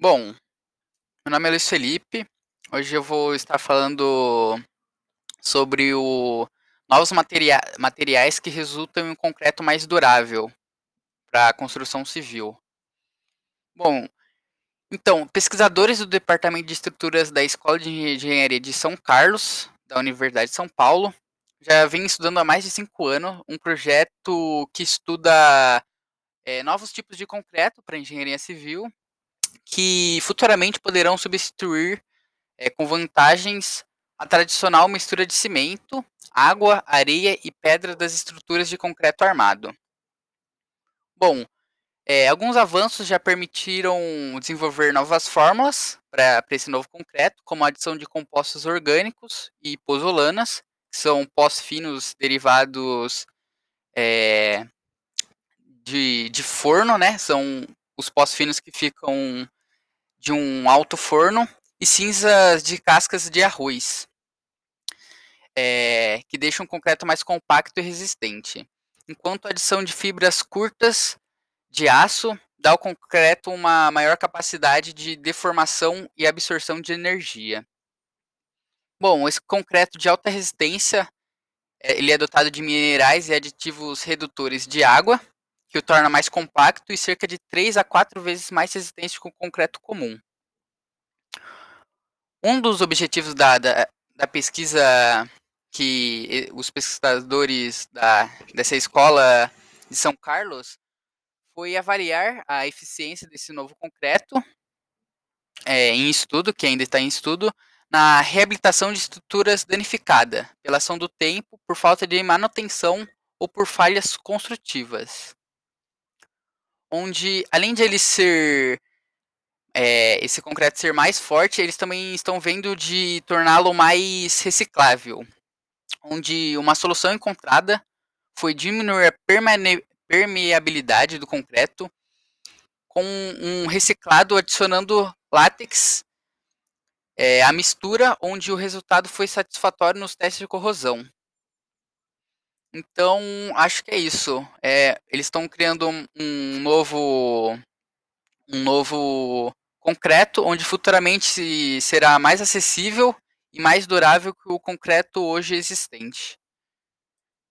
Bom, meu nome é Luiz Felipe. Hoje eu vou estar falando sobre o novos materia materiais que resultam em um concreto mais durável para a construção civil. Bom, então, pesquisadores do Departamento de Estruturas da Escola de Engenharia de São Carlos, da Universidade de São Paulo, já vem estudando há mais de cinco anos um projeto que estuda é, novos tipos de concreto para engenharia civil que futuramente poderão substituir é, com vantagens a tradicional mistura de cimento, água, areia e pedra das estruturas de concreto armado. Bom, é, alguns avanços já permitiram desenvolver novas fórmulas para esse novo concreto, como a adição de compostos orgânicos e pozolanas, que são pós finos derivados é, de, de forno, né? São os pós finos que ficam de um alto forno e cinzas de cascas de arroz, é, que deixam o concreto mais compacto e resistente. Enquanto a adição de fibras curtas de aço dá ao concreto uma maior capacidade de deformação e absorção de energia. Bom, esse concreto de alta resistência, é, ele é dotado de minerais e aditivos redutores de água, que o torna mais compacto e cerca de 3 a 4 vezes mais resistente que o concreto comum. Um dos objetivos da, da, da pesquisa que os pesquisadores da, dessa escola de São Carlos foi avaliar a eficiência desse novo concreto é, em estudo, que ainda está em estudo, na reabilitação de estruturas danificadas pela ação do tempo, por falta de manutenção ou por falhas construtivas onde além de ele ser é, esse concreto ser mais forte, eles também estão vendo de torná-lo mais reciclável, onde uma solução encontrada foi diminuir a permeabilidade do concreto com um reciclado adicionando látex é, à mistura, onde o resultado foi satisfatório nos testes de corrosão. Então, acho que é isso. É, eles estão criando um, novo um novo concreto, onde futuramente será mais acessível e mais durável que o concreto hoje existente.